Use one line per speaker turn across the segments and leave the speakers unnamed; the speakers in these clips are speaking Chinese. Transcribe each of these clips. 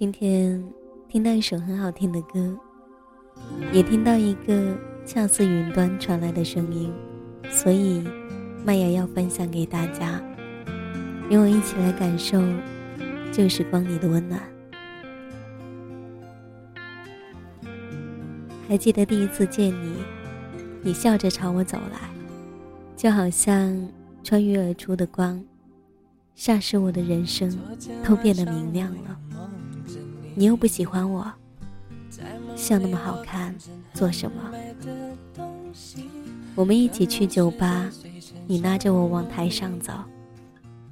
今天听到一首很好听的歌，也听到一个恰似云端传来的声音，所以麦芽要分享给大家，与我一起来感受旧时光里的温暖。还记得第一次见你，你笑着朝我走来，就好像穿越而出的光，霎时我的人生都变得明亮了。你又不喜欢我，笑那么好看，做什么？我们一起去酒吧，你拉着我往台上走，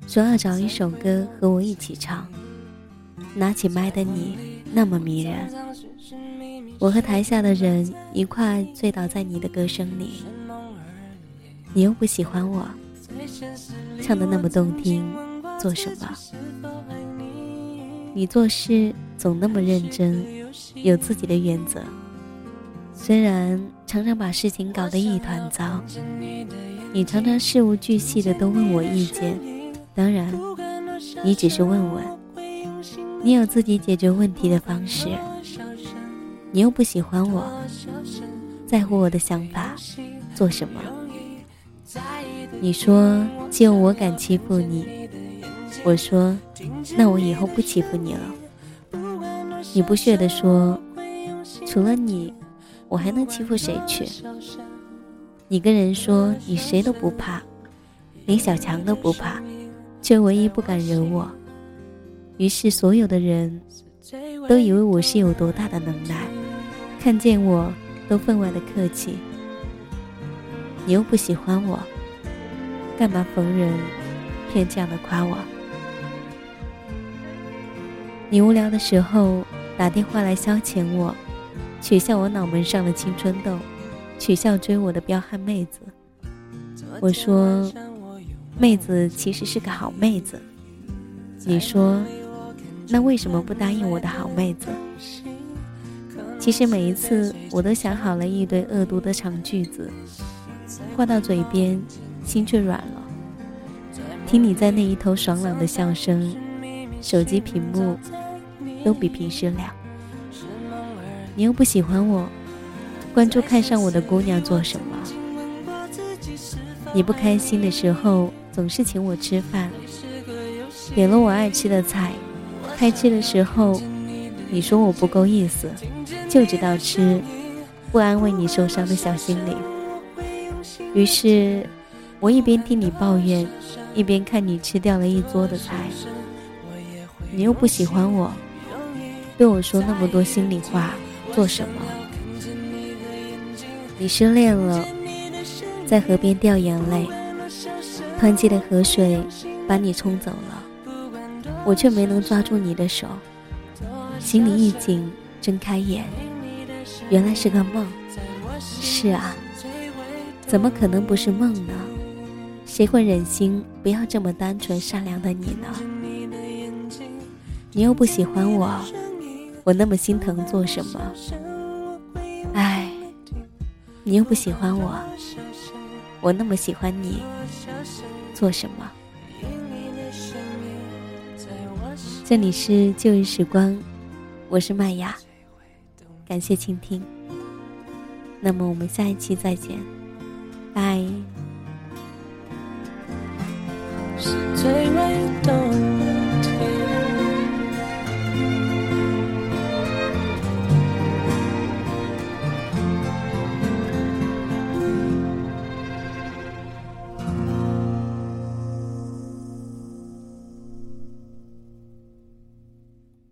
说要找一首歌和我一起唱。拿起麦的你那么迷人，我和台下的人一块醉倒在你的歌声里。你又不喜欢我，唱的那么动听，做什么？你做事总那么认真，有自己的原则。虽然常常把事情搞得一团糟，你常常事无巨细的都问我意见。当然，你只是问问，你有自己解决问题的方式。你又不喜欢我，在乎我的想法，做什么？你说就我敢欺负你。我说：“那我以后不欺负你了。”你不屑地说：“除了你，我还能欺负谁去？”你跟人说你谁都不怕，连小强都不怕，却唯一不敢惹我。于是所有的人都以为我是有多大的能耐，看见我都分外的客气。你又不喜欢我，干嘛逢人偏这样的夸我？你无聊的时候打电话来消遣我，取笑我脑门上的青春痘，取笑追我的彪悍妹子。我说，妹子其实是个好妹子。你说，那为什么不答应我的好妹子？其实每一次我都想好了一堆恶毒的长句子，话到嘴边，心却软了。听你在那一头爽朗的笑声。手机屏幕都比平时亮，你又不喜欢我，关注看上我的姑娘做什么？你不开心的时候总是请我吃饭，点了我爱吃的菜，开吃的时候你说我不够意思，就知道吃，不安慰你受伤的小心灵。于是，我一边听你抱怨，一边看你吃掉了一桌的菜。你又不喜欢我，对我说那么多心里话，做什么？你失恋了，在河边掉眼泪，湍急的河水把你冲走了，我却没能抓住你的手，心里一紧，睁开眼，原来是个梦。是啊，怎么可能不是梦呢？谁会忍心不要这么单纯善良的你呢？你又不喜欢我，我那么心疼做什么？唉，你又不喜欢我，我那么喜欢你，做什么？这里是旧日时光，我是麦芽，感谢倾听。那么我们下一期再见，拜。